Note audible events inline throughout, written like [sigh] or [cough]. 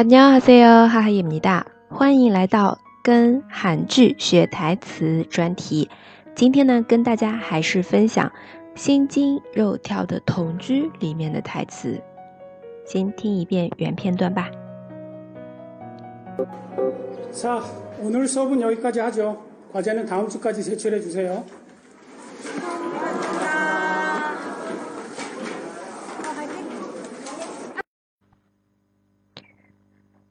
안녕하세요，哈哈입니 다， 欢迎来到跟韩剧学台词专题。今天呢，跟大家还是分享《心惊肉跳的同居》里面的台词。先听一遍原片段吧。자오늘수업은여기까지하죠과제는다음주까지제출해주세요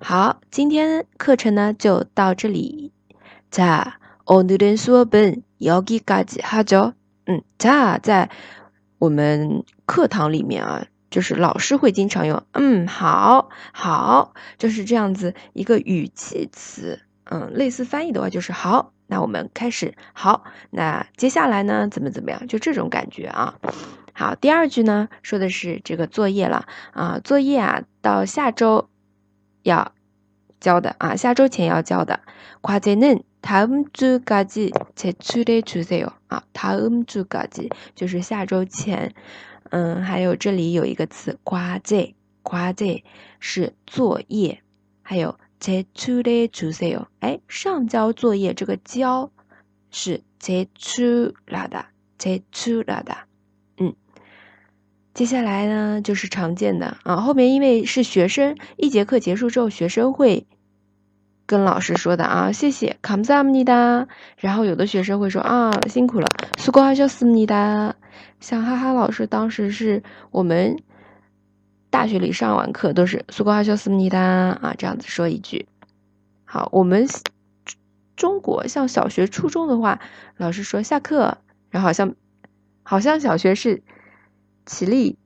好，今天课程呢就到这里。자오늘은수업은여기까지하 죠。 嗯，자在我们课堂里面啊，就是老师会经常用。嗯，好，好，就是这样子一个语气词。嗯，类似翻译的话就是好。那我们开始。好，那接下来呢，怎么怎么样？就这种感觉啊。好，第二句呢，说的是这个作业了啊，作业啊，到下周 要交的啊，下周前要交的。과제는다음주까지제출해주세요啊，다음주까지就是下周前。嗯，还有这里有一个词，과제 과제是作业，还有제출해주세 요， 哎，上交作业这个交是제출하 다， 제출하 다。 接下来呢就是常见的啊后面因为是学生一节课结束之后学生会跟老师说的啊谢谢康萨姆尼达然后有的学生会说啊辛苦了苏格拉就思密达像哈哈老师当时是我们大学里上完课都是苏格拉就思密达啊这样子说一句。好我们中国像小学初中的话老师说下课然后好像好像小学是起立，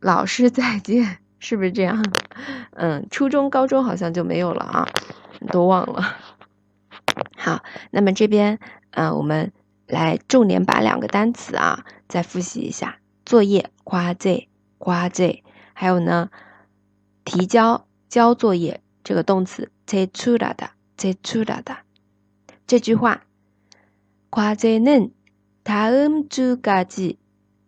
老师再见，是不是这样？嗯，初中、高中好像就没有了啊，都忘了。好，那么这边，嗯，我们来重点把两个单词啊再复习一下：作业夸 j 夸 j，还有呢，提交交作业这个动词 t出来的 t 出来的这句话，과제는다음주까지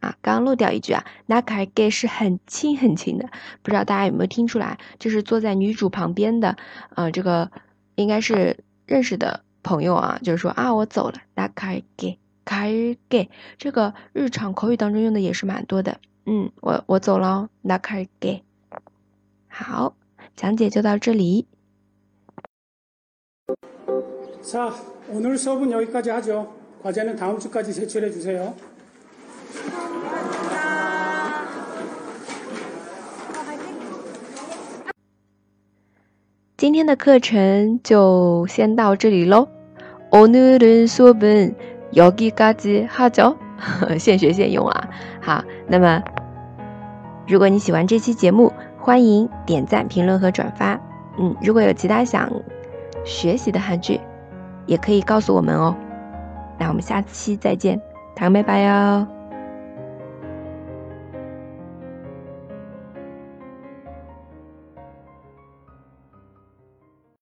啊，刚刚漏掉一句啊，那卡给是很轻很轻的，不知道大家有没有听出来？就是坐在女主旁边的，呃，这个应该是认识的朋友啊，就是说啊，我走了，那卡给卡给，这个日常口语当中用的也是蛮多的。嗯，我我走了，那卡给。好，讲解就到这里。자오늘수업은여기까지하죠과제는다음주까지제출해주세요 今天的课程就先到这里喽。오늘은수업은여기까지하 죠。 [laughs] 现学现用啊。好，那么如果你喜欢这期节目，欢迎点赞、评论和转发。嗯，如果有其他想学习的韩剧，也可以告诉我们哦。那我们下期再见，堂拜拜哟。